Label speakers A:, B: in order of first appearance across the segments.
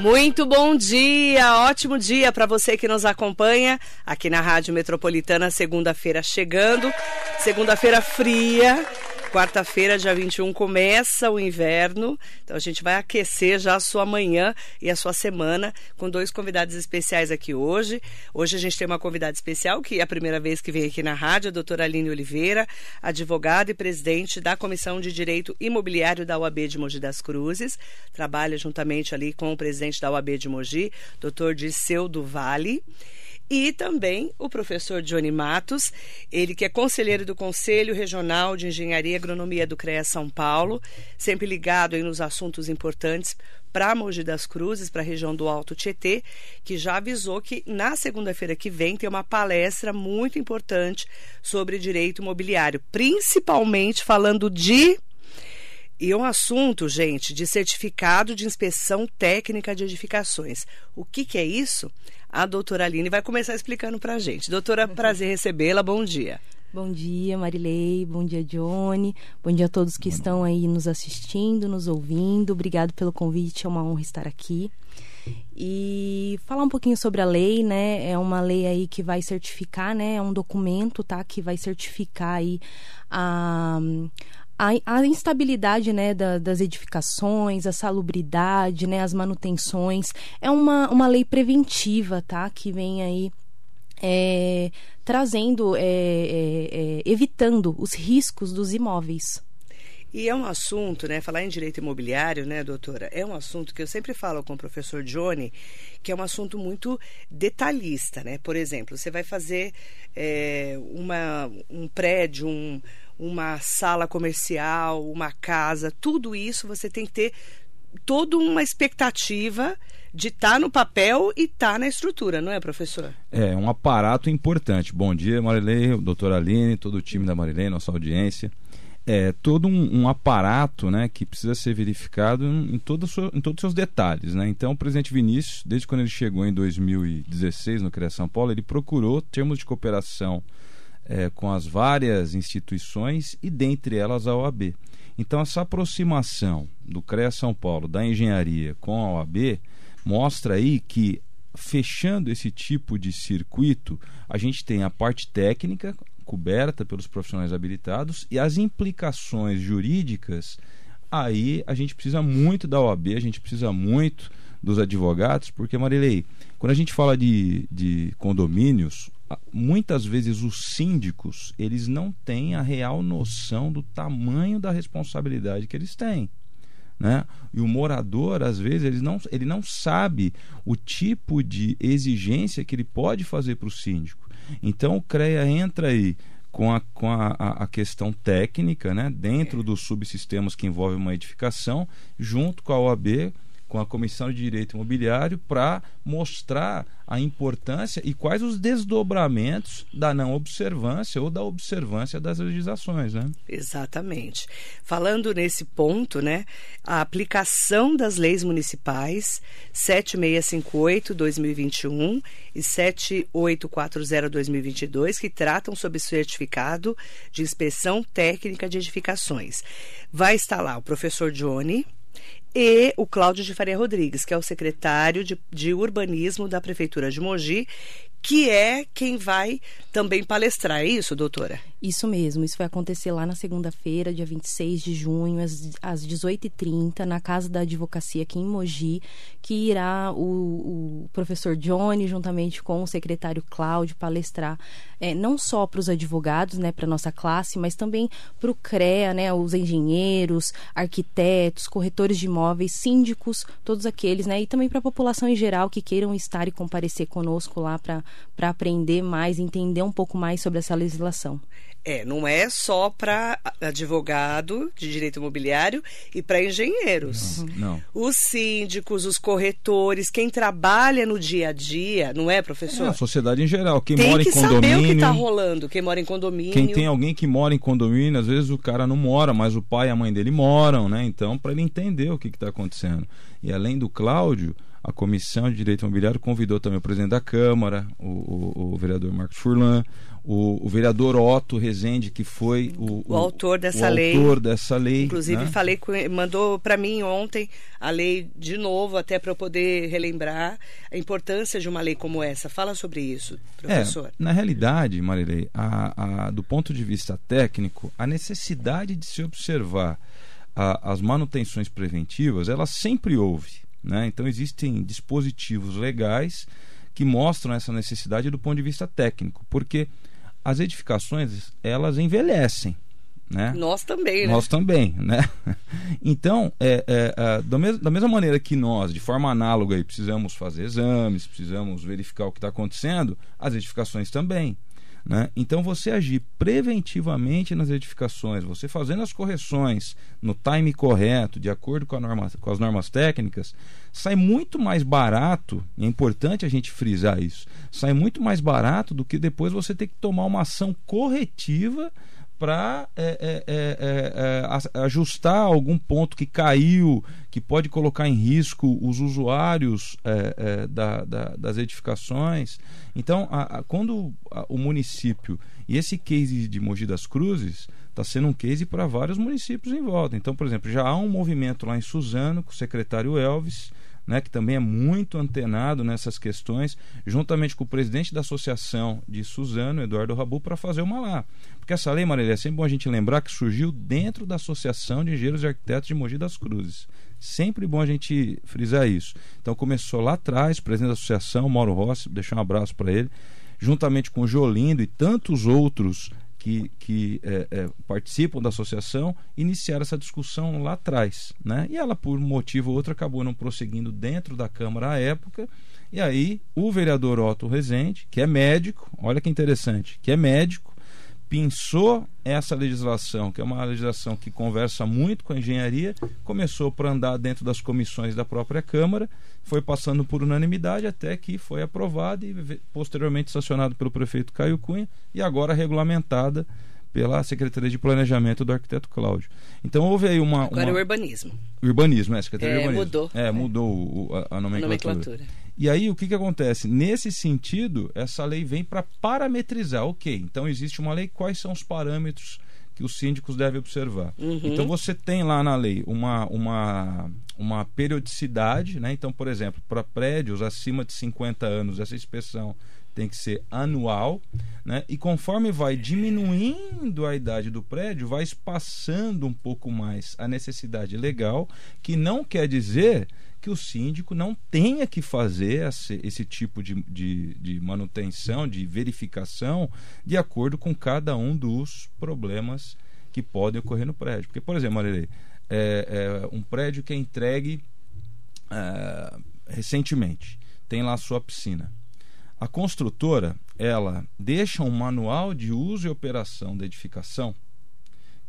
A: Muito bom dia, ótimo dia para você que nos acompanha aqui na Rádio Metropolitana, segunda-feira chegando, segunda-feira fria, Quarta-feira, dia 21, começa o inverno. Então a gente vai aquecer já a sua manhã e a sua semana com dois convidados especiais aqui hoje. Hoje a gente tem uma convidada especial, que é a primeira vez que vem aqui na rádio, a doutora Aline Oliveira, advogada e presidente da Comissão de Direito Imobiliário da UAB de Mogi das Cruzes. Trabalha juntamente ali com o presidente da UAB de Mogi, doutor Disseu do Vale e também o professor Johnny Matos, ele que é conselheiro do Conselho Regional de Engenharia e Agronomia do CREA São Paulo, sempre ligado aí nos assuntos importantes para Mogi das Cruzes, para a região do Alto Tietê, que já avisou que na segunda-feira que vem tem uma palestra muito importante sobre direito imobiliário, principalmente falando de e um assunto, gente, de certificado de inspeção técnica de edificações. O que, que é isso? A doutora Aline vai começar explicando para a gente. Doutora, prazer recebê-la. Bom dia.
B: Bom dia, Marilei. Bom dia, Johnny. Bom dia a todos que estão aí nos assistindo, nos ouvindo. Obrigado pelo convite. É uma honra estar aqui. E falar um pouquinho sobre a lei, né? É uma lei aí que vai certificar, né? É um documento, tá? Que vai certificar aí a, a, a instabilidade né, da, das edificações, a salubridade, né, as manutenções, é uma, uma lei preventiva, tá? Que vem aí é, trazendo, é, é, é evitando os riscos dos imóveis.
A: E é um assunto, né? Falar em direito imobiliário, né, doutora? É um assunto que eu sempre falo com o professor Johnny, que é um assunto muito detalhista, né? Por exemplo, você vai fazer é, uma, um prédio, um, uma sala comercial, uma casa, tudo isso você tem que ter toda uma expectativa de estar tá no papel e estar tá na estrutura, não é, professor?
C: É, um aparato importante. Bom dia, Marilei, doutora Aline, todo o time da Marilei, nossa audiência. É todo um, um aparato né, que precisa ser verificado em, todo seu, em todos os seus detalhes. Né? Então, o presidente Vinícius, desde quando ele chegou em 2016 no CREA São Paulo, ele procurou termos de cooperação é, com as várias instituições e dentre elas a OAB. Então, essa aproximação do CREA São Paulo, da engenharia com a OAB, mostra aí que, fechando esse tipo de circuito, a gente tem a parte técnica coberta pelos profissionais habilitados e as implicações jurídicas. Aí a gente precisa muito da OAB, a gente precisa muito dos advogados, porque, Marilei, quando a gente fala de, de condomínios, muitas vezes os síndicos eles não têm a real noção do tamanho da responsabilidade que eles têm. Né? E o morador, às vezes, ele não, ele não sabe o tipo de exigência que ele pode fazer para o síndico. Então o CREA entra aí com a, com a, a questão técnica, né? dentro dos subsistemas que envolvem uma edificação, junto com a OAB com a Comissão de Direito Imobiliário para mostrar a importância e quais os desdobramentos da não observância ou da observância das legislações, né?
A: Exatamente. Falando nesse ponto, né, a aplicação das leis municipais 7658/2021 e 7840/2022 que tratam sobre certificado de inspeção técnica de edificações. Vai estar lá o professor Johnny e o Cláudio de Faria Rodrigues, que é o secretário de, de Urbanismo da Prefeitura de Mogi, que é quem vai também palestrar, é isso, doutora?
B: Isso mesmo, isso vai acontecer lá na segunda-feira, dia 26 de junho, às, às 18h30, na Casa da Advocacia aqui em Mogi, que irá o, o professor Johnny, juntamente com o secretário Cláudio, palestrar é, não só para os advogados, né, para nossa classe, mas também para o CREA, né, os engenheiros, arquitetos, corretores de imóveis, síndicos, todos aqueles, né, e também para a população em geral que queiram estar e comparecer conosco lá para aprender mais, entender um pouco mais sobre essa legislação.
A: É, não é só para advogado de direito imobiliário e para engenheiros.
C: Não, não,
A: Os síndicos, os corretores, quem trabalha no dia a dia, não é, professor? É,
C: a sociedade em geral. Quem
A: tem
C: mora
A: em
C: condomínio.
A: Tem que saber o que está rolando, quem mora em condomínio.
C: Quem tem alguém que mora em condomínio, às vezes o cara não mora, mas o pai e a mãe dele moram, né? Então, para ele entender o que está acontecendo. E além do Cláudio, a Comissão de Direito Imobiliário convidou também o presidente da Câmara, o, o, o vereador Marcos Furlan, o, o, vereador Otto Rezende, que foi o,
A: o autor dessa lei.
C: Autor dessa lei.
A: Inclusive,
C: né?
A: falei com, mandou para mim ontem a lei de novo, até para eu poder relembrar a importância de uma lei como essa. Fala sobre isso, professor.
C: É, na realidade, Marilei, a, a, do ponto de vista técnico, a necessidade de se observar a, as manutenções preventivas, ela sempre houve. Né? Então, existem dispositivos legais que mostram essa necessidade do ponto de vista técnico, porque as edificações elas envelhecem. Né?
A: Nós também,
C: né? Nós também, né? Então, é, é, é, da, mes da mesma maneira que nós, de forma análoga, aí, precisamos fazer exames, precisamos verificar o que está acontecendo, as edificações também. Né? Então, você agir preventivamente nas edificações, você fazendo as correções no time correto, de acordo com, norma, com as normas técnicas, sai muito mais barato, e é importante a gente frisar isso, sai muito mais barato do que depois você ter que tomar uma ação corretiva para é, é, é, é ajustar algum ponto que caiu, que pode colocar em risco os usuários é, é, da, da, das edificações. Então, a, a, quando a, o município, e esse case de Mogi das Cruzes, está sendo um case para vários municípios em volta. Então, por exemplo, já há um movimento lá em Suzano, com o secretário Elvis, né, que também é muito antenado nessas questões, juntamente com o presidente da associação de Suzano, Eduardo Rabu, para fazer uma lá. Porque essa lei, Marília, é sempre bom a gente lembrar que surgiu dentro da Associação de Engenheiros e Arquitetos de Mogi das Cruzes. Sempre bom a gente frisar isso. Então começou lá atrás, presidente da associação, Mauro Rossi, deixar um abraço para ele, juntamente com o Jolindo e tantos outros que, que é, é, participam da associação iniciaram essa discussão lá atrás. Né? E ela, por um motivo ou outro, acabou não prosseguindo dentro da Câmara à época. E aí, o vereador Otto Rezende, que é médico, olha que interessante, que é médico, pensou essa legislação, que é uma legislação que conversa muito com a engenharia, começou por andar dentro das comissões da própria Câmara, foi passando por unanimidade até que foi aprovada e posteriormente sancionado pelo prefeito Caio Cunha e agora regulamentada pela Secretaria de Planejamento do arquiteto Cláudio. Então houve aí uma.
A: Agora
C: uma...
A: o urbanismo.
C: Urbanismo, é, Secretaria
A: é,
C: de Urbanismo.
A: Mudou.
C: É, mudou a, a, nomenclatura.
A: A nomenclatura.
C: E aí o que, que acontece? Nesse sentido, essa lei vem para parametrizar. Ok, então existe uma lei, quais são os parâmetros que os síndicos devem observar?
A: Uhum.
C: Então você tem lá na lei uma, uma, uma periodicidade, né? Então, por exemplo, para prédios acima de 50 anos, essa inspeção tem que ser anual, né? E conforme vai diminuindo a idade do prédio, vai espaçando um pouco mais a necessidade legal, que não quer dizer que o síndico não tenha que fazer esse, tipo de, de, de, manutenção, de verificação, de acordo com cada um dos problemas que podem ocorrer no prédio. Porque, por exemplo, Marilei, é, é um prédio que é entregue é, recentemente, tem lá a sua piscina. A construtora, ela deixa um manual de uso e operação da edificação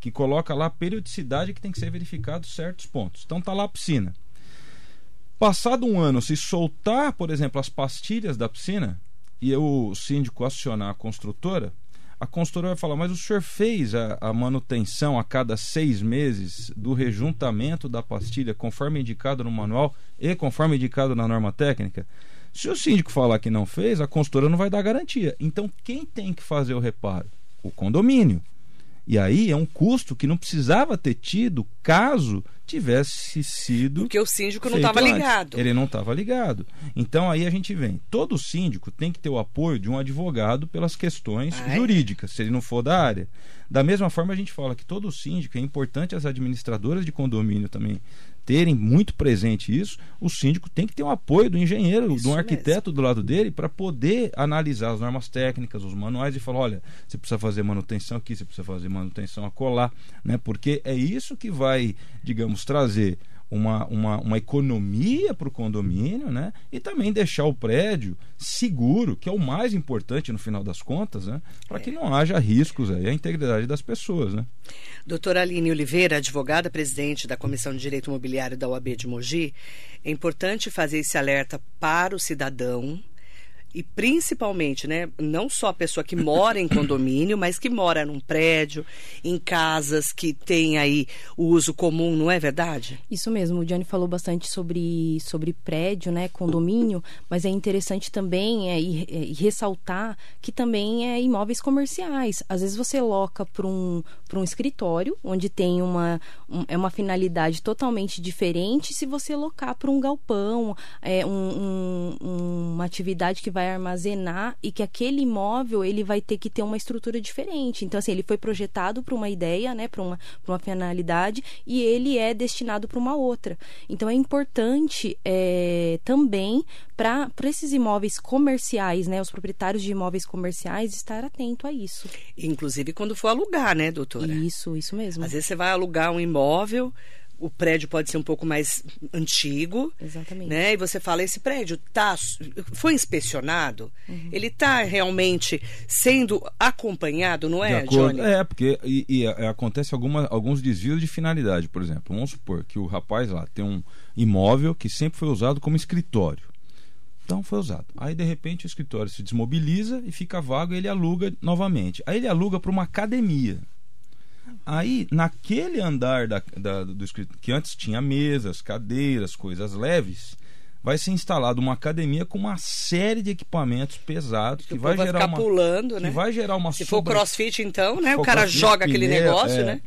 C: que coloca lá a periodicidade que tem que ser verificado certos pontos. Então tá lá a piscina. Passado um ano, se soltar, por exemplo, as pastilhas da piscina e o síndico acionar a construtora, a construtora vai falar: Mas o senhor fez a, a, manutenção a cada seis meses do rejuntamento da pastilha, conforme indicado no manual e conforme indicado na norma técnica? Se o síndico falar que não fez, a construtora não vai dar garantia. Então, quem tem que fazer o reparo? O condomínio. E aí é um custo que não precisava ter tido caso tivesse sido.
A: Porque o síndico não estava ligado.
C: Ele não estava ligado. Então aí a gente vem. Todo síndico tem que ter o apoio de um advogado pelas questões ah, jurídicas, é? se ele não for da área. Da mesma forma, a gente fala que todo síndico é importante as administradoras de condomínio também terem muito presente isso, o síndico tem que ter o apoio do engenheiro, isso do arquiteto mesmo. do lado dele, para poder analisar as normas técnicas, os manuais e falar: olha, você precisa fazer manutenção aqui, você precisa fazer manutenção acolá, né? porque é isso que vai, digamos, trazer uma, uma, uma economia para o condomínio, né? E também deixar o prédio seguro, que é o mais importante no final das contas, né? Para que não haja riscos aí à integridade das pessoas, né?
A: Doutora Aline Oliveira, advogada presidente da Comissão de Direito Imobiliário da OAB de Mogi, é importante fazer esse alerta para o cidadão e principalmente, né, não só a pessoa que mora em condomínio, mas que mora num prédio, em casas que tem aí o uso comum, não é verdade?
B: Isso mesmo, o Johnny falou bastante sobre, sobre prédio, né, condomínio, mas é interessante também é, é, ressaltar que também é imóveis comerciais. Às vezes você loca para um, um escritório, onde tem uma, um, é uma finalidade totalmente diferente, se você locar para um galpão, é, um, um, uma atividade que vai vai armazenar e que aquele imóvel ele vai ter que ter uma estrutura diferente. Então, assim, ele foi projetado para uma ideia, né, para uma, uma finalidade e ele é destinado para uma outra. Então, é importante é, também para esses imóveis comerciais, né, os proprietários de imóveis comerciais, estar atento a isso.
A: Inclusive quando for alugar, né, doutora?
B: Isso, isso mesmo.
A: Às vezes você vai alugar um imóvel o prédio pode ser um pouco mais antigo.
B: Exatamente.
A: Né? E você fala, esse prédio tá, foi inspecionado? Uhum. Ele está realmente sendo acompanhado, não é, Johnny?
C: É, porque e, e, é, acontece alguma, alguns desvios de finalidade, por exemplo. Vamos supor que o rapaz lá tem um imóvel que sempre foi usado como escritório. Então foi usado. Aí de repente o escritório se desmobiliza e fica vago e ele aluga novamente. Aí ele aluga para uma academia. Aí, naquele andar da, da, do escritório, que antes tinha mesas, cadeiras, coisas leves, vai ser instalada uma academia com uma série de equipamentos pesados que, que vai, gerar uma
A: pulando, né?
C: que vai gerar uma
A: se sobre... for CrossFit então, né? O cara joga aquele negócio, é. né?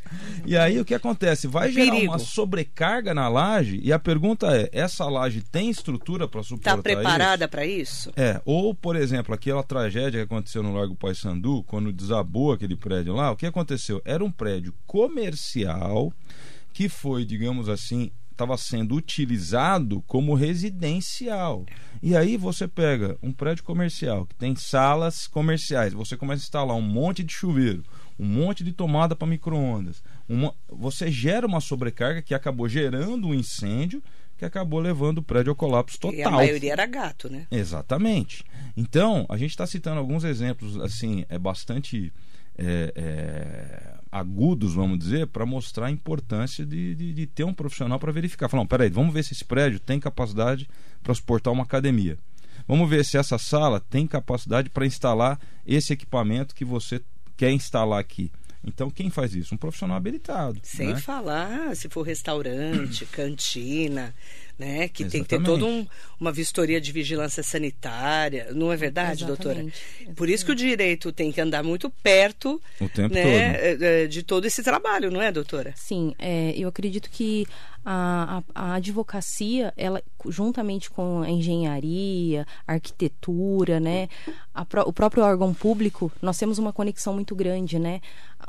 C: E aí o que acontece? Vai gerar Perigo. uma sobrecarga na laje e a pergunta é: essa laje tem estrutura para suportar
A: Está preparada para isso?
C: É. Ou por exemplo, aquela tragédia que aconteceu no Largo Paissandu, quando desabou aquele prédio lá, o que aconteceu? Era um prédio comercial que foi, digamos assim, estava sendo utilizado como residencial. E aí você pega um prédio comercial que tem salas comerciais, você começa a instalar um monte de chuveiro, um monte de tomada para microondas. Você gera uma sobrecarga que acabou gerando um incêndio que acabou levando o prédio ao colapso total. E a
A: maioria era gato, né?
C: Exatamente. Então, a gente está citando alguns exemplos, assim, é bastante é, é, agudos, vamos dizer, para mostrar a importância de, de, de ter um profissional para verificar. Falar, peraí, vamos ver se esse prédio tem capacidade para suportar uma academia. Vamos ver se essa sala tem capacidade para instalar esse equipamento que você quer instalar aqui. Então, quem faz isso? Um profissional habilitado.
A: Sem
C: né?
A: falar se for restaurante, cantina, né? Que Exatamente. tem que ter toda um, uma vistoria de vigilância sanitária, não é verdade, Exatamente. doutora? Exatamente. Por isso que o direito tem que andar muito perto
C: o tempo
A: né,
C: todo.
A: É, é, de todo esse trabalho, não é, doutora?
B: Sim, é, eu acredito que a, a, a, advocacia, ela, juntamente com a engenharia, a arquitetura, né, a, o próprio órgão público, nós temos uma conexão muito grande, né?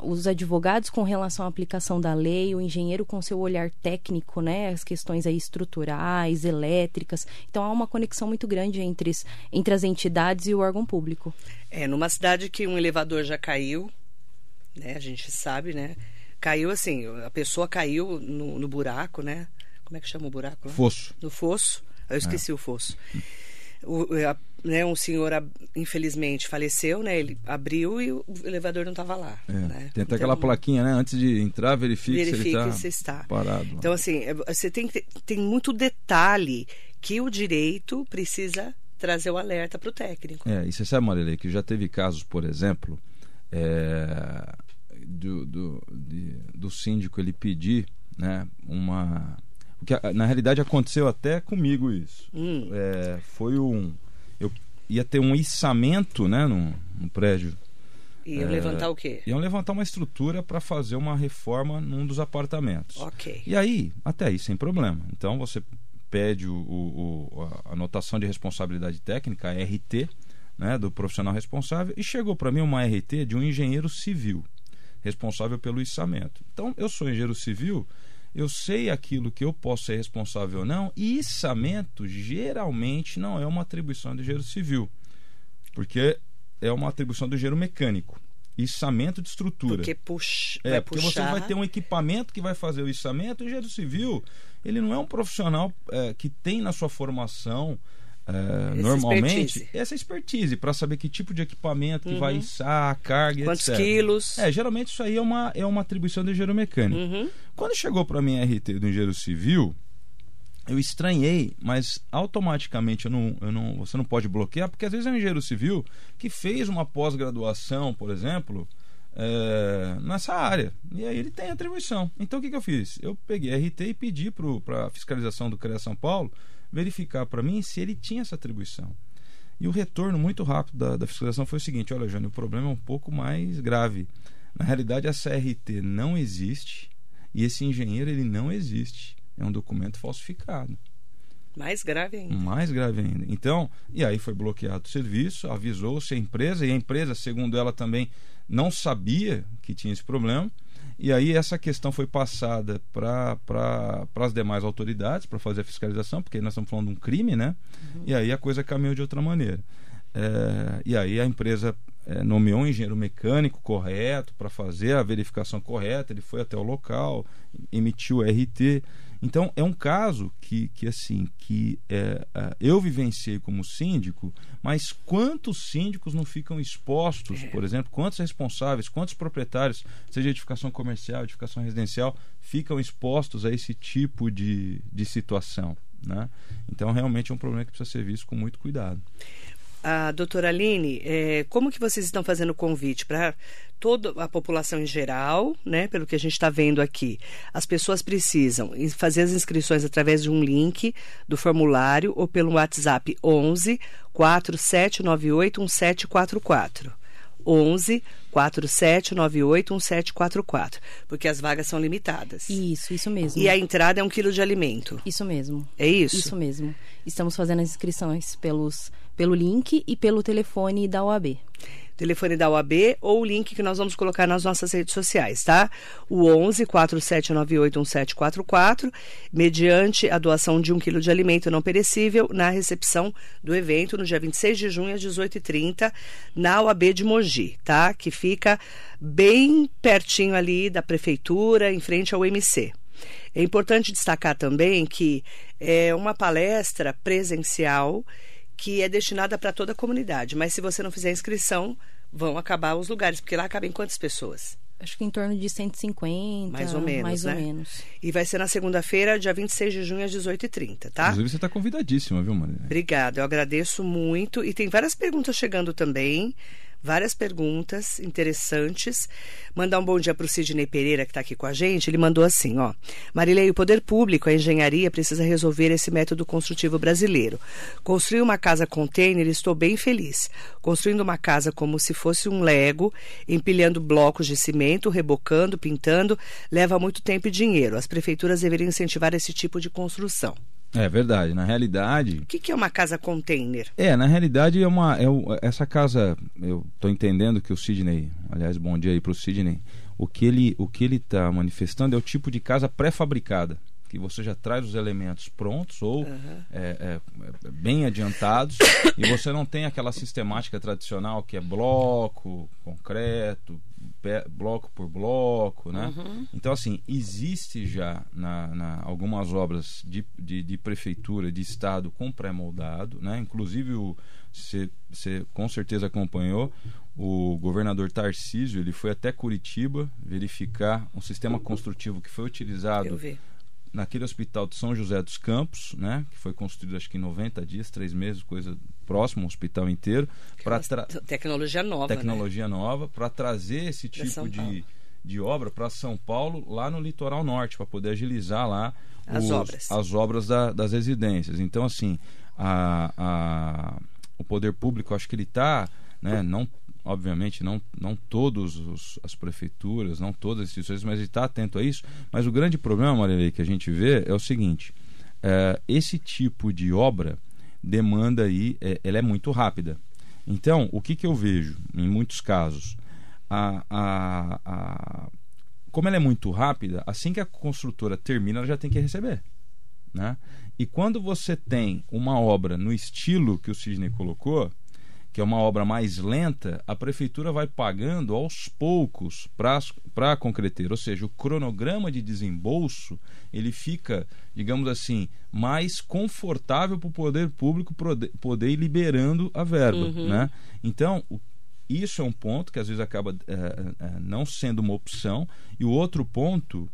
B: Os advogados com relação à aplicação da lei, o engenheiro com seu olhar técnico, né, as questões aí estruturais, elétricas. Então há uma conexão muito grande entre, entre as entidades e o órgão público.
A: É, numa cidade que um elevador já caiu, né, a gente sabe, né? Caiu assim, a pessoa caiu no, no buraco, né? Como é que chama o buraco?
C: Fosso.
A: No fosso. Eu esqueci é. o fosso. O, a, né, um senhor, infelizmente, faleceu, né? Ele abriu e o elevador não estava lá.
C: É.
A: Né?
C: Tem até então, aquela plaquinha, né? Antes de entrar, verifique,
A: verifique
C: se ele
A: tá se está
C: parado.
A: Então, assim, é, você tem, tem muito detalhe que o direito precisa trazer o alerta para o técnico.
C: É, e você sabe, Marilei, que já teve casos, por exemplo, é, do, do, de, do síndico ele pedir né, uma. Que na realidade aconteceu até comigo isso.
A: Hum.
C: É, foi um. Eu ia ter um içamento né, no, no prédio.
A: Iam é, levantar o quê?
C: Iam levantar uma estrutura para fazer uma reforma num dos apartamentos.
A: Ok.
C: E aí, até aí, sem problema. Então você pede o, o, a anotação de responsabilidade técnica, a RT, né, do profissional responsável, e chegou para mim uma RT de um engenheiro civil responsável pelo içamento. Então, eu sou engenheiro civil, eu sei aquilo que eu posso ser responsável ou não, e içamento geralmente não é uma atribuição do engenheiro civil, porque é uma atribuição do engenheiro mecânico. Içamento de estrutura.
A: Porque puxa,
C: é, porque puxar... você vai ter um equipamento que vai fazer o içamento, e o engenheiro civil, ele não é um profissional é, que tem na sua formação é, normalmente
A: expertise.
C: essa expertise para saber que tipo de equipamento que vai içar, a carga,
A: Quantos
C: etc.
A: quilos?
C: É, geralmente isso aí é uma, é uma atribuição do engenheiro mecânico.
A: Uhum.
C: Quando chegou para mim a RT do engenheiro civil, eu estranhei, mas automaticamente eu não, eu não, você não pode bloquear, porque às vezes é um engenheiro civil que fez uma pós-graduação, por exemplo, é, nessa área. E aí ele tem atribuição. Então o que, que eu fiz? Eu peguei a RT e pedi para a fiscalização do CREA São Paulo verificar para mim se ele tinha essa atribuição. E o retorno muito rápido da, da fiscalização foi o seguinte: olha, Jânio, o problema é um pouco mais grave. Na realidade, essa RT não existe e esse engenheiro ele não existe. É um documento falsificado.
A: Mais grave ainda.
C: Mais grave ainda. Então, e aí foi bloqueado o serviço, avisou-se a empresa, e a empresa, segundo ela também, não sabia que tinha esse problema. E aí essa questão foi passada para as demais autoridades para fazer a fiscalização, porque nós estamos falando de um crime, né? Uhum. E aí a coisa caminhou de outra maneira. É, e aí a empresa é, nomeou um engenheiro mecânico correto para fazer a verificação correta, ele foi até o local, emitiu o RT. Então é um caso que, que assim que é, é, eu vivenciei como síndico, mas quantos síndicos não ficam expostos, é. por exemplo, quantos responsáveis, quantos proprietários, seja edificação comercial, edificação residencial, ficam expostos a esse tipo de, de situação. Né? Então realmente é um problema que precisa ser visto com muito cuidado
A: a doutora Aline, é, como que vocês estão fazendo convite para toda a população em geral, né? Pelo que a gente está vendo aqui, as pessoas precisam fazer as inscrições através de um link do formulário ou pelo WhatsApp 11 4798 1744. 11 4798 1744, porque as vagas são limitadas.
B: Isso, isso mesmo.
A: E a entrada é um quilo de alimento.
B: Isso mesmo.
A: É isso?
B: Isso mesmo. Estamos fazendo as inscrições pelos pelo link e pelo telefone da OAB.
A: Telefone da OAB ou o link que nós vamos colocar nas nossas redes sociais, tá? O 11 4798 1744, mediante a doação de um quilo de alimento não perecível na recepção do evento no dia 26 de junho às 18h30 na OAB de Mogi, tá? Que fica bem pertinho ali da prefeitura, em frente ao MC. É importante destacar também que é uma palestra presencial que é destinada para toda a comunidade. Mas se você não fizer inscrição, vão acabar os lugares, porque lá cabem quantas pessoas?
B: Acho que em torno de 150.
A: Mais ou menos.
B: Mais
A: né?
B: ou menos.
A: E vai ser na segunda-feira, dia 26 de junho, às 18h30, tá?
C: Inclusive, você está convidadíssima, viu, Maria?
A: Obrigada, eu agradeço muito. E tem várias perguntas chegando também várias perguntas interessantes. Mandar um bom dia para o Sidney Pereira, que está aqui com a gente. Ele mandou assim: ó. Marilei, o poder público, a engenharia, precisa resolver esse método construtivo brasileiro. Construir uma casa container, estou bem feliz. Construindo uma casa como se fosse um Lego, empilhando blocos de cimento, rebocando, pintando, leva muito tempo e dinheiro. As prefeituras deveriam incentivar esse tipo de construção.
C: É verdade. Na realidade.
A: O que, que, é uma casa container?
C: É, na realidade é uma. É, essa casa. Eu estou entendendo que o Sidney. Aliás, bom dia aí para o Sidney. O que ele o que ele está manifestando é o tipo de casa pré-fabricada que você já traz os elementos prontos ou uhum. é, é, bem adiantados e você não tem aquela sistemática tradicional que é bloco, concreto, bloco por bloco, né? Uhum. Então, assim, existe já na, na algumas obras de, de, de, prefeitura, de estado com pré-moldado, né? Inclusive, você com certeza acompanhou, o governador Tarcísio, ele foi até Curitiba verificar um sistema construtivo que foi utilizado naquele hospital de São José dos Campos, né, que foi construído acho que em 90 dias, três meses, coisa próxima, um hospital inteiro,
A: para tecnologia nova,
C: tecnologia
A: né?
C: nova para trazer esse tipo de, de obra para São Paulo, lá no litoral norte, para poder agilizar lá
A: as
C: os,
A: obras,
C: as obras da, das residências. Então assim, a, a, o poder público, acho que ele está, né, não obviamente não, não todas as prefeituras, não todas as instituições, mas ele está atento a isso. Mas o grande problema, Marilei, que a gente vê é o seguinte: é, esse tipo de obra demanda aí, é, ela é muito rápida. Então, o que, que eu vejo em muitos casos? A, a, a, como ela é muito rápida, assim que a construtora termina, ela já tem que receber. Né? E quando você tem uma obra no estilo que o Sidney colocou, que é uma obra mais lenta, a prefeitura vai pagando aos poucos para a concreteira, ou seja, o cronograma de desembolso ele fica, digamos assim, mais confortável para o poder público poder ir liberando a verba, uhum. né? Então, isso é um ponto que às vezes acaba é, não sendo uma opção e o outro ponto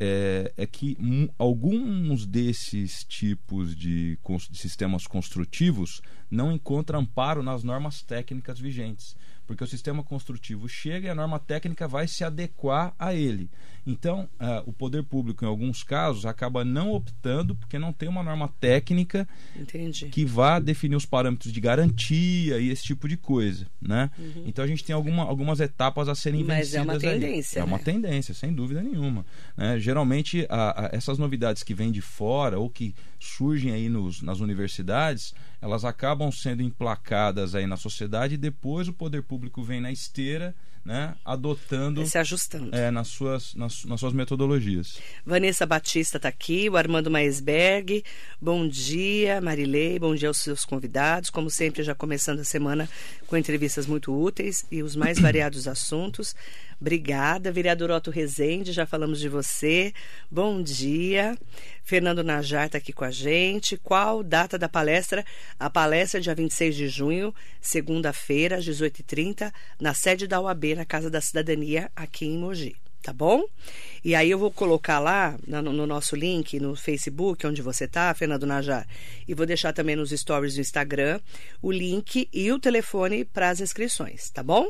C: é, é que alguns desses tipos de, de sistemas construtivos não encontram amparo nas normas técnicas vigentes porque o sistema construtivo chega e a norma técnica vai se adequar a ele. Então, uh, o poder público, em alguns casos, acaba não optando porque não tem uma norma técnica
A: Entendi.
C: que vá definir os parâmetros de garantia e esse tipo de coisa. Né? Uhum. Então, a gente tem alguma, algumas etapas a serem Mas vencidas.
A: Mas é uma tendência.
C: É uma
A: né?
C: tendência, sem dúvida nenhuma. Né? Geralmente, a, a, essas novidades que vêm de fora ou que surgem aí nos, nas universidades, elas acabam sendo emplacadas aí na sociedade e depois o poder público vem na esteira né, adotando.
A: Se ajustando.
C: É, nas, suas, nas, nas suas metodologias.
A: Vanessa Batista está aqui, o Armando Maisberg. Bom dia, Marilei. Bom dia aos seus convidados. Como sempre, já começando a semana com entrevistas muito úteis e os mais variados assuntos. Obrigada. Vereador Otto Rezende, já falamos de você. Bom dia. Fernando Najar está aqui com a gente. Qual data da palestra? A palestra é dia 26 de junho, segunda-feira, às 18h30, na sede da UAB, na Casa da Cidadania, aqui em Mogi tá bom? E aí eu vou colocar lá no, no, nosso link no Facebook, onde você tá, Fernando Najar, e vou deixar também nos stories do Instagram o link e o telefone para as inscrições, tá bom?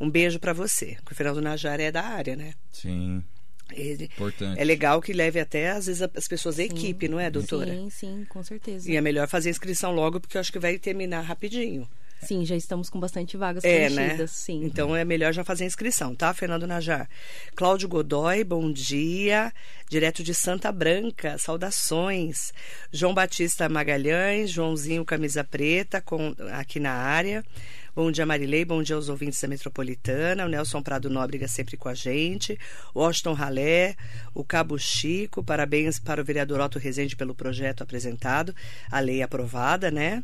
A: Um beijo para você, porque o Fernando Najar é da área, né?
C: Sim. Ele, Importante.
A: É legal que leve até, às vezes, as pessoas da sim, equipe, não é, doutora?
B: Sim, sim, com certeza.
A: E é melhor fazer a inscrição logo, porque eu acho que vai terminar rapidinho.
B: Sim, já estamos com bastante vagas
A: é,
B: preenchidas,
A: né?
B: sim.
A: Então é melhor já fazer a inscrição, tá, Fernando Najar? Cláudio Godoy, bom dia. Direto de Santa Branca, saudações. João Batista Magalhães, Joãozinho Camisa Preta, com, aqui na área. Bom dia, Marilei. Bom dia aos ouvintes da Metropolitana. O Nelson Prado Nóbrega sempre com a gente. O Washington Ralé, o Cabo Chico. Parabéns para o vereador Otto Rezende pelo projeto apresentado. A lei aprovada, né?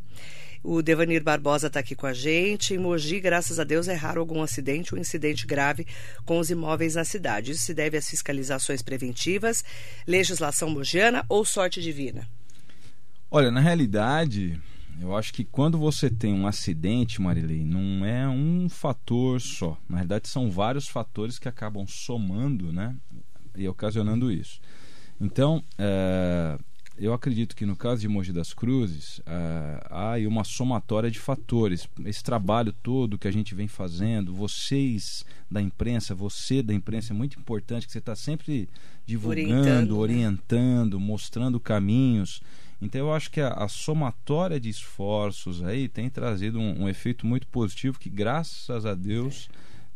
A: O Devanir Barbosa está aqui com a gente. Em Mogi, graças a Deus, é raro algum acidente ou incidente grave com os imóveis na cidade. Isso se deve às fiscalizações preventivas, legislação mogiana ou sorte divina?
C: Olha, na realidade, eu acho que quando você tem um acidente, Marilei, não é um fator só. Na realidade, são vários fatores que acabam somando né, e ocasionando isso. Então, é, eu acredito que no caso de Mogi das Cruzes uh, há uma somatória de fatores. Esse trabalho todo que a gente vem fazendo, vocês da imprensa, você da imprensa é muito importante que você está sempre divulgando, orientando, orientando né? mostrando caminhos. Então eu acho que a, a, somatória de esforços aí tem trazido um, um, efeito muito positivo que graças a Deus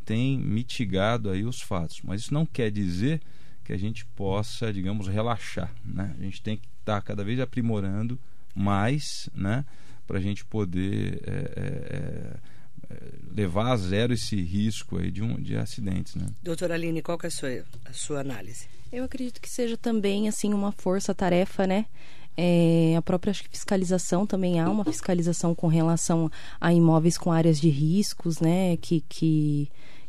C: tem mitigado aí os fatos. Mas isso não quer dizer que a gente possa, digamos, relaxar. Né? A gente tem que estar cada vez aprimorando mais né? para a gente poder é, é, é, levar a zero esse risco aí de, um, de acidentes. Né?
A: Doutora Aline, qual que é a sua, a sua análise?
B: Eu acredito que seja também assim uma força-tarefa, né? É, a própria fiscalização também há uma fiscalização com relação a imóveis com áreas de riscos, né? Que, que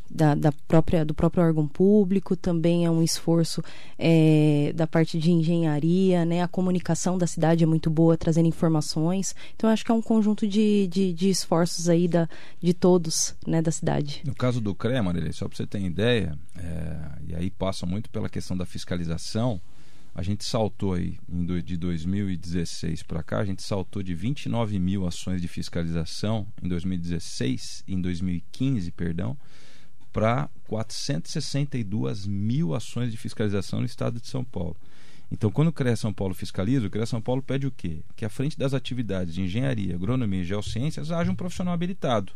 B: da, da, própria, do próprio órgão público, também é um esforço é, da parte de engenharia, né? A comunicação da cidade é muito boa, trazendo informações. Então, acho que é um conjunto de, de, de esforços aí da, de todos, né, da cidade.
C: No caso do CREA, Marília, só para você ter ideia, é, e aí passa muito pela questão da fiscalização, a gente saltou aí de 2016 para cá, a gente saltou de 29 mil ações de fiscalização em 2016, em 2015, perdão, para 462 mil ações de fiscalização no estado de São Paulo. Então, quando o CREA São Paulo fiscaliza, o CREA São Paulo pede o quê? Que à frente das atividades de engenharia, agronomia e geociências haja um profissional habilitado.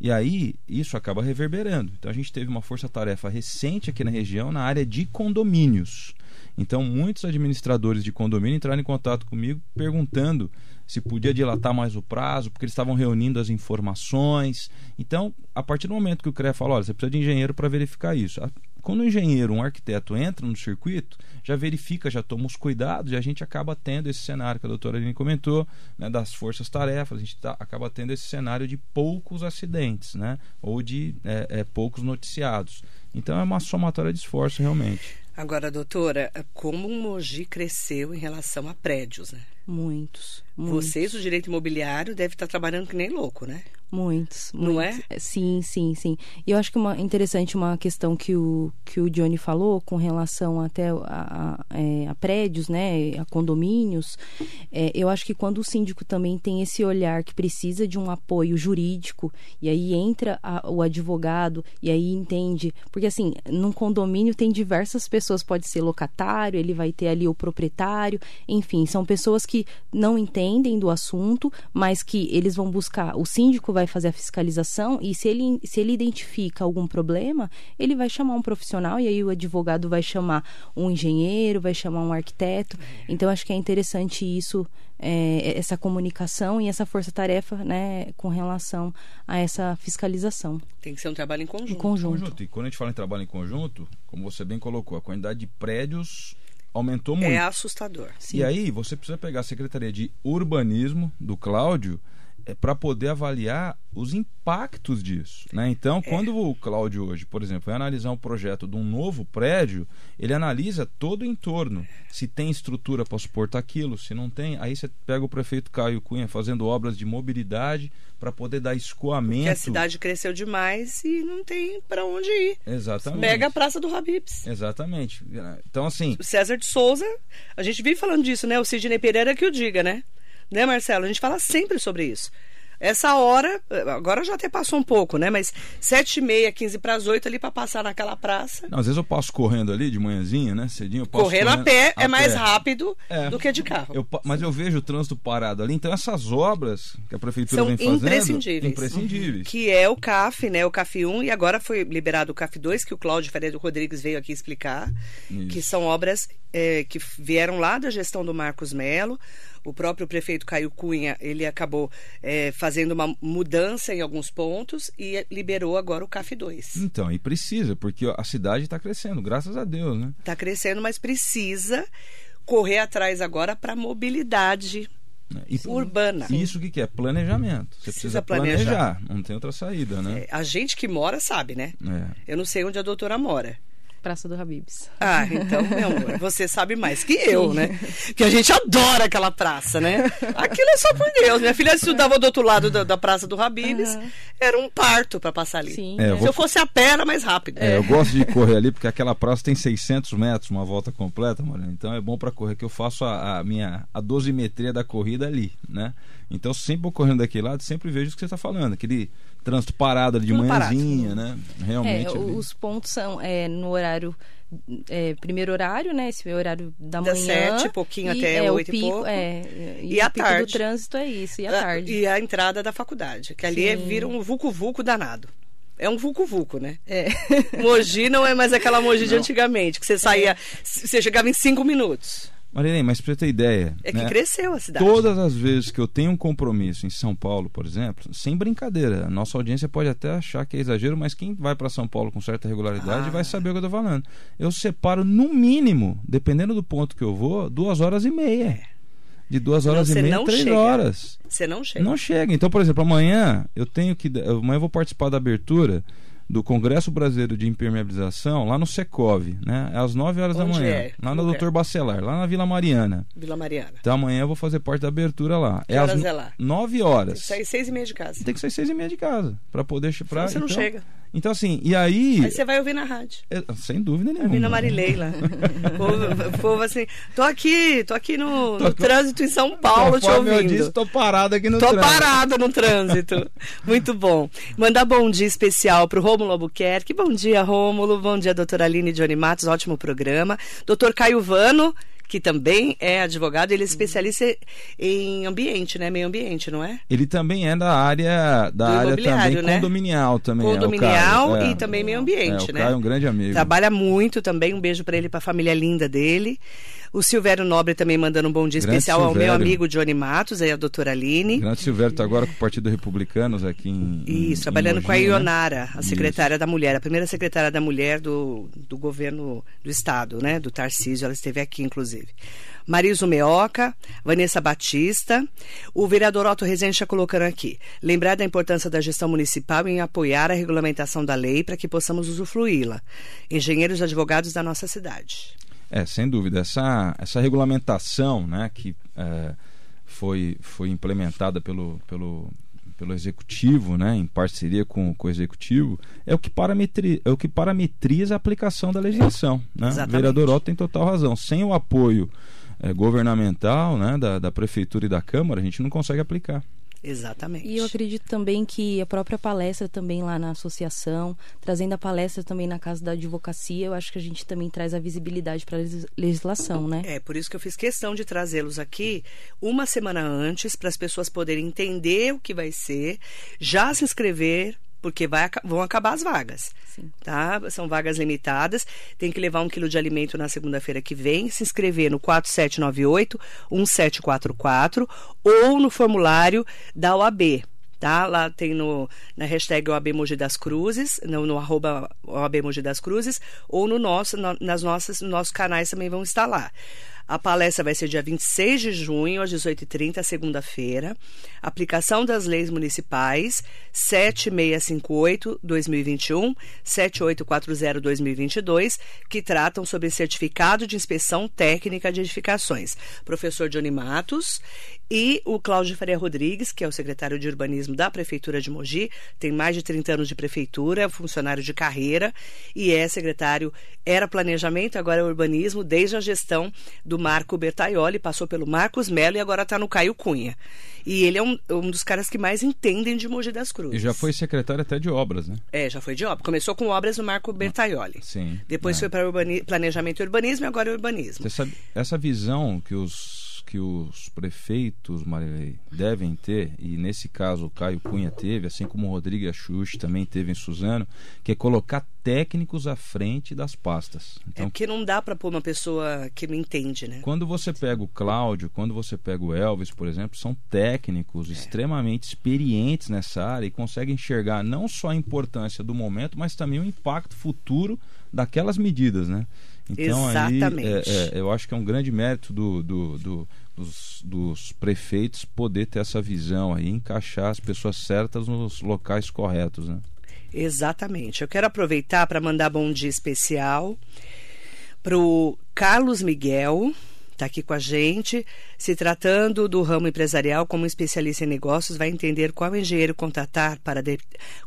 C: E aí, isso acaba reverberando. Então, a gente teve uma força-tarefa recente aqui na região na área de condomínios. Então, muitos administradores de condomínio entraram em contato comigo perguntando se podia dilatar mais o prazo, porque eles estavam reunindo as informações. Então, a partir do momento que o CREA fala, olha, você precisa de engenheiro para verificar isso. Quando o engenheiro, um arquiteto entra no circuito, já verifica, já toma os cuidados e a gente acaba tendo esse cenário que a doutora Aline comentou, né, das forças-tarefas, a gente tá, acaba tendo esse cenário de poucos acidentes, né, ou de é, é, poucos noticiados. Então é uma somatória de esforço realmente.
A: Agora, doutora, como o Mogi cresceu em relação a prédios, né?
B: Muitos.
A: Vocês, o direito imobiliário, deve estar trabalhando que nem louco, né?
B: Muitos,
A: Não
B: muitos. Sim, sim, sim. E eu acho que uma interessante uma questão que o, que o Johnny falou com relação até a, a, é, a prédios, né, a condomínios. É, eu acho que quando o síndico também tem esse olhar que precisa de um apoio jurídico e aí entra a, o advogado e aí entende, porque assim, num condomínio tem diversas pessoas, pode ser locatário, ele vai ter ali o proprietário, enfim, são pessoas que não entendem do assunto, mas que eles vão buscar, o síndico vai vai fazer a fiscalização e se ele, se ele identifica algum problema, ele vai chamar um profissional e aí o advogado vai chamar um engenheiro, vai chamar um arquiteto. Então, acho que é interessante isso, é, essa comunicação e essa força-tarefa né, com relação a essa fiscalização.
A: Tem que ser um trabalho em conjunto.
B: Em conjunto.
C: conjunto. E quando a gente fala em trabalho em conjunto, como você bem colocou, a quantidade de prédios aumentou muito. É
A: assustador.
C: Sim. E aí você precisa pegar a Secretaria de Urbanismo do Cláudio é, para poder avaliar os impactos disso. Né? Então, é. quando o Cláudio hoje, por exemplo, vai analisar um projeto de um novo prédio, ele analisa todo o entorno. Se tem estrutura para suportar aquilo, se não tem, aí você pega o prefeito Caio Cunha fazendo obras de mobilidade para poder dar escoamento. Porque a
A: cidade cresceu demais e não tem para onde ir.
C: Exatamente.
A: Pega a Praça do Habibs.
C: Exatamente. Então, assim.
A: O César de Souza, a gente vive falando disso, né? O Sidney Pereira que o diga, né? Né, Marcelo? A gente fala sempre sobre isso. Essa hora, agora já até passou um pouco, né? Mas sete e meia, quinze para as oito ali para passar naquela praça.
C: Não, às vezes eu passo correndo ali de manhãzinha, né? Cedinho eu passo
A: correndo, correndo a pé a é mais rápido é. do que de carro.
C: Eu, mas eu vejo o trânsito parado ali. Então essas obras que a prefeitura São vem fazendo...
A: imprescindíveis.
C: Imprescindíveis.
A: Que é o CAF, né? O CAF 1 e agora foi liberado o CAF 2, que o Cláudio Ferreira Rodrigues veio aqui explicar. Isso. Que são obras é, que vieram lá da gestão do Marcos Melo o próprio prefeito Caio Cunha ele acabou é, fazendo uma mudança em alguns pontos e liberou agora o CAF 2.
C: Então, e precisa, porque a cidade está crescendo, graças a Deus, né?
A: Está crescendo, mas precisa correr atrás agora para mobilidade e, urbana.
C: Isso que, que é? Planejamento. Você precisa, precisa planejar. planejar. Não tem outra saída, né?
A: É, a gente que mora sabe, né? É. Eu não sei onde a doutora mora.
B: Praça do Habibs.
A: Ah, então, meu amor, você sabe mais que eu, Sim. né? Que a gente adora aquela praça, né? Aquilo é só por Deus. Minha filha estudava do outro lado da, da Praça do Habibs. Uhum. Era um parto para passar ali. Sim. É, Se eu fosse a pé, era mais rápido.
C: É, eu gosto de correr ali porque aquela praça tem 600 metros, uma volta completa, mano. Então é bom para correr, que eu faço a, a, minha a dosimetria da corrida ali, né? Então sempre vou correndo daquele lado, sempre vejo o que você está falando. Aquele trânsito parado ali de Tudo manhãzinha, parado. né? Realmente.
B: É, os pontos são é, no horário. É, primeiro horário, né? Esse horário da manhã.
A: Das sete, pouquinho e, até oito e pouco.
B: É, e, e a tarde. do trânsito é isso, e a tarde.
A: E a entrada da faculdade, que ali é, vira um vulco-vulco danado. É um vulco-vulco, né? É. Mogi não é mais aquela Mogi de antigamente, que você saía, é. você chegava em cinco minutos.
C: Marilene, mas para você ter ideia.
A: É que né? cresceu a cidade.
C: Todas as vezes que eu tenho um compromisso em São Paulo, por exemplo, sem brincadeira, a nossa audiência pode até achar que é exagero, mas quem vai para São Paulo com certa regularidade ah. vai saber o que eu estou falando. Eu separo, no mínimo, dependendo do ponto que eu vou, duas horas e meia. É. De duas horas não, e meia, três chega. horas.
A: Você não chega.
C: Não chega. Então, por exemplo, amanhã eu tenho que. Amanhã eu vou participar da abertura do Congresso Brasileiro de Impermeabilização lá no Secov, né? É às 9 horas Onde da manhã. É? Lá no Doutor Bacelar, lá na Vila Mariana.
A: Vila Mariana.
C: Então amanhã eu vou fazer parte da abertura lá.
A: Que é horas às é lá?
C: 9 horas. Tem
A: que sair 6 e meia de casa.
C: Tem que sair 6 e meia de casa. Pra poder. Pra,
A: você não então, chega.
C: Então, assim, e aí.
A: Aí você vai ouvir na rádio.
C: É, sem dúvida nenhuma.
A: Ouvir na Marileila. o povo, povo, assim, tô aqui, tô aqui no, tô, no trânsito em São Paulo te ouvindo. Eu disse,
C: tô parado aqui no
A: tô
C: trânsito.
A: Tô parada no trânsito. Muito bom. Mandar bom dia especial pro Rômulo Albuquerque. Bom dia, Rômulo. Bom dia, doutora Aline Johnny Matos. Ótimo programa. Doutor Caio Vano que também é advogado, ele é especialista em ambiente, né? Meio ambiente, não é?
C: Ele também é da área da área também né? condominial também.
A: Condominial
C: é,
A: e também meio ambiente, é, o
C: né? Caio é um grande amigo.
A: Trabalha muito também. Um beijo para ele, para a família linda dele. O Silvério Nobre também mandando um bom dia grande especial Silvério. ao meu amigo Johnny Matos, aí a doutora Aline.
C: O grande Silvério está agora com o Partido Republicanos aqui em.
A: Isso,
C: em,
A: trabalhando com a né? Ionara, a secretária Isso. da mulher, a primeira secretária da mulher do, do governo do estado, né? Do Tarcísio, ela esteve aqui, inclusive. Mariso Meoca, Vanessa Batista. O vereador Otto Rezende está colocando aqui. Lembrar da importância da gestão municipal em apoiar a regulamentação da lei para que possamos usufruí-la. Engenheiros e advogados da nossa cidade.
C: É, sem dúvida. Essa, essa regulamentação né, que. É foi, foi implementada pelo, pelo, pelo executivo, né, em parceria com, com o executivo, é o que, parametri, é o que parametriza a aplicação da legislação. Né? O vereador Otto tem total razão. Sem o apoio é, governamental né, da, da prefeitura e da Câmara, a gente não consegue aplicar.
A: Exatamente.
B: E eu acredito também que a própria palestra também lá na associação, trazendo a palestra também na Casa da Advocacia, eu acho que a gente também traz a visibilidade para a legislação, né?
A: É, por isso que eu fiz questão de trazê-los aqui uma semana antes, para as pessoas poderem entender o que vai ser, já se inscrever, porque vai, vão acabar as vagas. Sim. Tá? São vagas limitadas. Tem que levar um quilo de alimento na segunda-feira que vem, se inscrever no 4798-1744 ou no formulário da OAB. Tá? Lá tem no, na hashtag OAB Mogi das Cruzes, no, no arroba OAB Mogi das Cruzes, ou no nosso, no, nas nossas, nos nossos canais também vão estar lá. A palestra vai ser dia 26 de junho, às 18h30, segunda-feira. Aplicação das leis municipais 7658-2021, 7840-2022, que tratam sobre certificado de inspeção técnica de edificações. Professor Johnny Matos e o Cláudio Faria Rodrigues, que é o secretário de urbanismo da Prefeitura de Mogi, tem mais de 30 anos de prefeitura, é funcionário de carreira e é secretário, era planejamento, agora é urbanismo, desde a gestão do Marco Bertaioli, passou pelo Marcos Melo e agora está no Caio Cunha. E ele é um, um, dos caras que mais entendem de Mogi das Cruzes.
C: E já foi secretário até de obras, né?
A: É, já foi de obras. Começou com obras no Marco Bertaioli.
C: Sim.
A: Depois é. foi para planejamento e urbanismo e agora é urbanismo.
C: Essa, essa visão que os que os prefeitos, Marilei, devem ter, e nesse caso o Caio Cunha teve, assim como o Rodrigo Axuxi também teve em Suzano, que é colocar técnicos à frente das pastas.
A: Então, é porque não dá para pôr uma pessoa que não entende, né?
C: Quando você pega o Cláudio, quando você pega o Elvis, por exemplo, são técnicos é. extremamente experientes nessa área e conseguem enxergar não só a importância do momento, mas também o impacto futuro daquelas medidas, né? Então
A: Exatamente.
C: aí é, é, eu acho que é um grande mérito do, do, do dos, dos, prefeitos poder ter essa visão aí, encaixar as pessoas certas nos locais corretos, né?
A: Exatamente. Eu quero aproveitar para mandar bom dia especial para o Carlos Miguel, está aqui com a gente. Se tratando do ramo empresarial, como especialista em negócios, vai entender qual engenheiro contratar para de...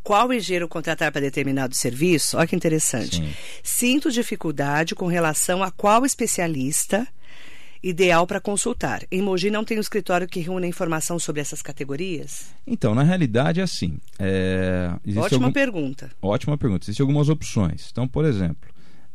A: qual engenheiro contratar para determinado serviço. Olha que interessante. Sim. Sinto dificuldade com relação a qual especialista ideal para consultar. Em Mogi não tem um escritório que reúne informação sobre essas categorias?
C: Então, na realidade é assim. É...
A: Ótima algum... pergunta.
C: Ótima pergunta. Existem algumas opções. Então, por exemplo,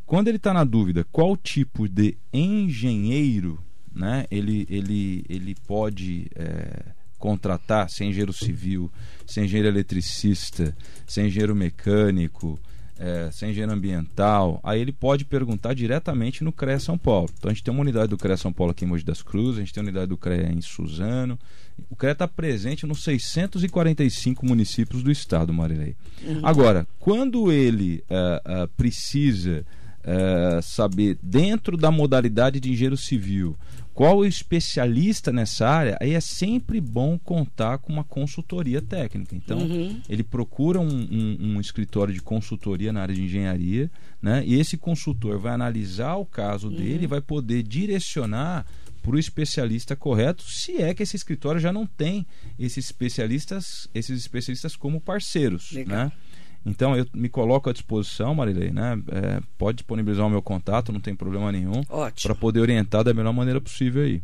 C: quando ele está na dúvida qual tipo de engenheiro né, ele, ele, ele pode é, contratar, se é engenheiro civil, se é engenheiro eletricista, se é engenheiro mecânico, é, se é engenheiro ambiental, aí ele pode perguntar diretamente no CREA São Paulo. Então a gente tem uma unidade do CREA São Paulo aqui em Mogi das Cruzes, a gente tem uma unidade do CREA em Suzano. O CREA está presente nos 645 municípios do estado, Marilei. Uhum. Agora, quando ele uh, uh, precisa uh, saber, dentro da modalidade de engenheiro civil, qual o especialista nessa área, aí é sempre bom contar com uma consultoria técnica. Então, uhum. ele procura um, um, um, escritório de consultoria na área de engenharia, né? e esse consultor vai analisar o caso uhum. dele e vai poder direcionar para o especialista correto, se é que esse escritório já não tem esses especialistas, esses especialistas como parceiros. Legal. Né? Então eu me coloco à disposição, Marilei, né? É, pode disponibilizar o meu contato, não tem problema nenhum. Para poder orientar da melhor maneira possível aí.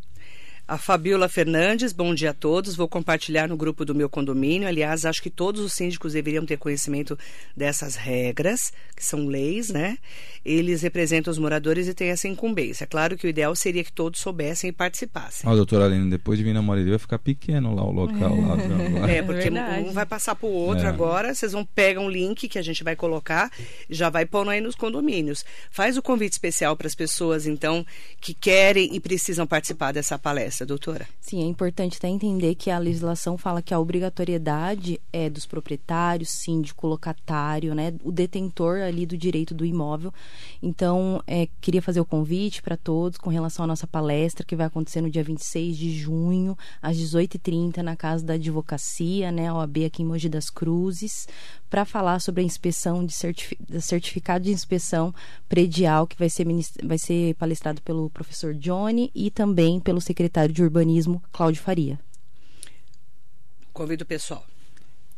A: A Fabiola Fernandes, bom dia a todos. Vou compartilhar no grupo do meu condomínio. Aliás, acho que todos os síndicos deveriam ter conhecimento dessas regras, que são leis, né? Eles representam os moradores e têm essa incumbência. Claro que o ideal seria que todos soubessem e participassem.
C: Ó, oh, doutora Aline, depois de vir na Morelia vai ficar pequeno lá o local. É, lá,
A: é porque é um vai passar para o outro é. agora. Vocês vão pegar um link que a gente vai colocar, já vai pôr aí nos condomínios. Faz o convite especial para as pessoas, então, que querem e precisam participar dessa palestra doutora?
B: Sim, é importante até entender que a legislação fala que a obrigatoriedade é dos proprietários, síndico, locatário, né, o detentor ali do direito do imóvel. Então, é, queria fazer o convite para todos com relação à nossa palestra que vai acontecer no dia 26 de junho, às 18h30, na Casa da Advocacia, né, OAB aqui em Mogi das Cruzes, para falar sobre a inspeção de certifi certificado de inspeção predial que vai ser, vai ser palestrado pelo professor Johnny e também pelo secretário secretário de Urbanismo, Cláudio Faria.
A: Convido o pessoal.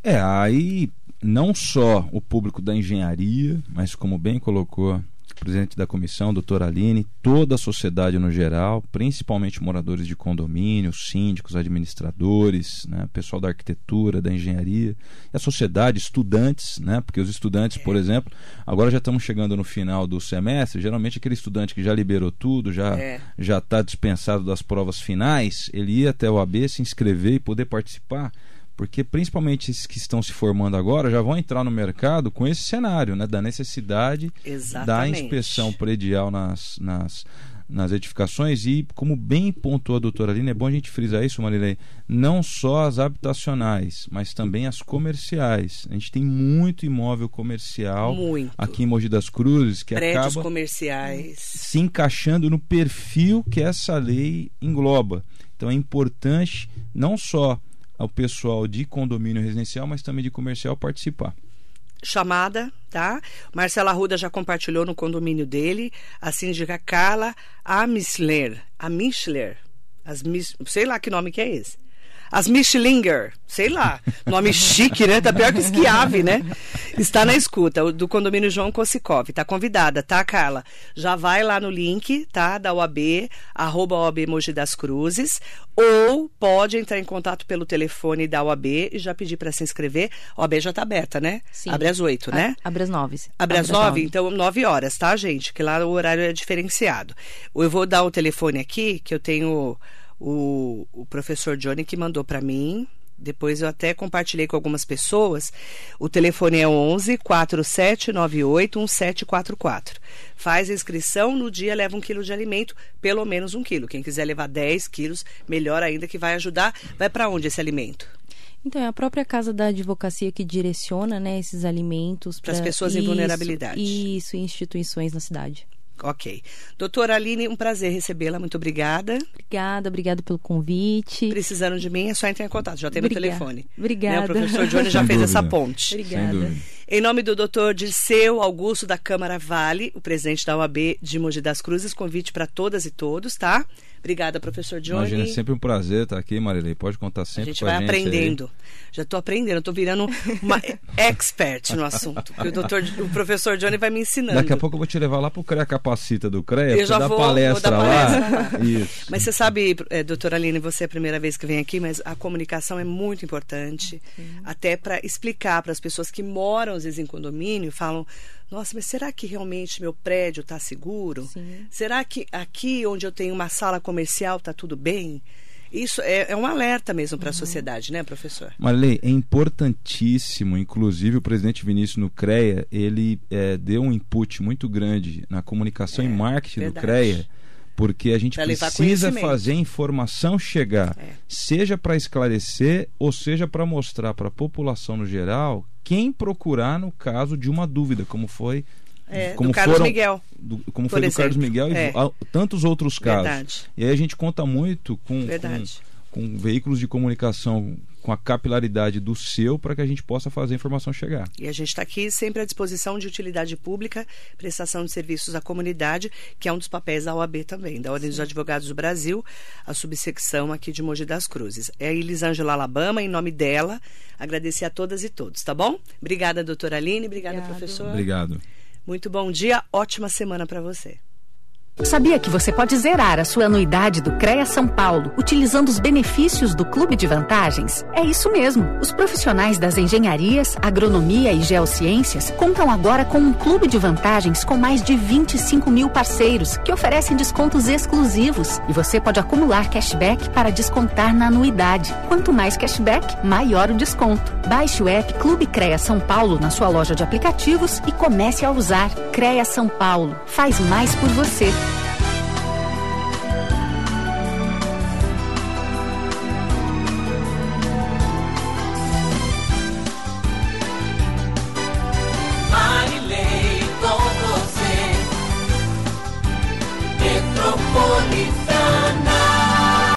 C: É, aí não só o público da engenharia, mas como bem colocou presidente da comissão, doutora Aline, toda a sociedade no geral, principalmente moradores de condomínio, síndicos, administradores, né, pessoal da arquitetura, da engenharia, e a sociedade, estudantes, né, porque os estudantes, por exemplo, agora já estamos chegando no final do semestre, geralmente aquele estudante que já liberou tudo, já é. já está dispensado das provas finais, ele ia até o AB se inscrever e poder participar porque principalmente esses que estão se formando agora já vão entrar no mercado com esse cenário, né, da necessidade
A: Exatamente.
C: da inspeção predial nas, nas, nas edificações e, como bem pontuou a doutora Aline, é bom a gente frisar isso, Marilei, não só as habitacionais, mas também as comerciais. A gente tem muito imóvel comercial
A: muito.
C: aqui em Mogi das Cruzes que
A: Prédios
C: acaba
A: comerciais.
C: se encaixando no perfil que essa lei engloba. Então é importante não só ao pessoal de condomínio residencial, mas também de comercial participar.
A: Chamada, tá? Marcela Ruda já compartilhou no condomínio dele, a síndica Carla Amisler, a as, sei lá que nome que é esse as Michlinger, sei lá, nome chique, né? Tá pior que esquiave, né? Está na escuta, do condomínio João Kossikov. Tá convidada, tá, Carla? Já vai lá no link, tá? Da OAB, arroba OAB Mogi das Cruzes, ou pode entrar em contato pelo telefone da OAB e já pedir para se inscrever. A OAB já tá aberta, né?
B: Sim.
A: Abre às oito, né?
B: Abre às nove.
A: Abre às nove? Então, nove horas, tá, gente? Que lá o horário é diferenciado. Eu vou dar o telefone aqui, que eu tenho o, o professor Johnny que mandou para mim. Depois eu até compartilhei com algumas pessoas. O telefone é 11 4798 1744. Faz a inscrição, no dia leva um quilo de alimento, pelo menos um quilo. Quem quiser levar 10 quilos, melhor ainda, que vai ajudar. Vai para onde esse alimento?
B: Então, é a própria Casa da Advocacia que direciona né, esses alimentos
A: para as pessoas em vulnerabilidade.
B: Isso, instituições na cidade.
A: Ok. Doutora Aline, um prazer recebê-la. Muito obrigada.
B: Obrigada, obrigada pelo convite.
A: Precisando de mim, é só entrar em contato. Já tem no telefone.
B: Obrigada.
A: Né? O professor Johnny já
C: Sem
A: fez
C: dúvida.
A: essa ponte.
B: Obrigada.
A: Em nome do doutor Dirceu Augusto da Câmara Vale, o presidente da OAB de Mogi das Cruzes, convite para todas e todos, tá? Obrigada, professor Johnny.
C: Imagina, é sempre um prazer estar aqui, Marilei. Pode contar
A: a
C: sempre
A: gente
C: com
A: vai
C: a gente
A: aprendendo.
C: aí.
A: Já estou aprendendo, estou virando uma expert no assunto. O, doutor, o professor Johnny vai me ensinando.
C: Daqui a pouco eu vou te levar lá pro CREA Capacita do CREA,
A: Eu já
C: dar
A: vou-
C: palestra,
A: vou dar palestra
C: lá.
A: lá.
C: Isso.
A: Mas você sabe, eh, doutora Aline, você é a primeira vez que vem aqui, mas a comunicação é muito importante. Até para explicar para as pessoas que moram, às vezes, em condomínio, falam: nossa, mas será que realmente meu prédio está seguro?
B: Sim.
A: Será que aqui onde eu tenho uma sala comercial está tudo bem? Isso é, é um alerta mesmo para a sociedade, né, professor?
C: Marley, é importantíssimo, inclusive o presidente Vinícius no CREA, ele é, deu um input muito grande na comunicação e marketing
A: É, verdade.
C: do CREA, porque a gente
A: Pra
C: precisa fazer a informação chegar,
A: É.
C: seja para esclarecer ou seja para mostrar para a população no geral quem procurar no caso de uma dúvida, como foi
A: É,
C: como
A: do Carlos
C: foram-
A: Miguel.
C: do- como foi do Carlos
A: exemplo.
C: Miguel
A: É.
C: e a- tantos outros casos.
A: Verdade.
C: E aí a gente conta muito com, com, com veículos de comunicação com a capilaridade do seu para que a gente possa fazer a informação chegar.
A: E a gente está aqui sempre à disposição de utilidade pública, prestação de serviços à comunidade, que é um dos papéis da OAB também, da Ordem dos Advogados do Brasil, a subsecção aqui de Mogi das Cruzes. É a Elisângela Alabama, em nome dela, agradecer a todas e todos, tá bom? Obrigada, doutora Aline, obrigada,
B: Obrigado.
A: professor.
C: Obrigado.
A: Muito bom dia, ótima semana para você.
D: Sabia que você pode zerar a sua anuidade do CREA São Paulo utilizando os benefícios do Clube de Vantagens? É isso mesmo. Os profissionais das engenharias, agronomia e geociências contam agora com um clube de vantagens com mais de 25 mil parceiros que oferecem descontos exclusivos. E você pode acumular cashback para descontar na anuidade. Quanto mais cashback, maior o desconto. Baixe o app Clube CREA São Paulo na sua loja de aplicativos e comece a usar. CREA São Paulo. Faz mais por você.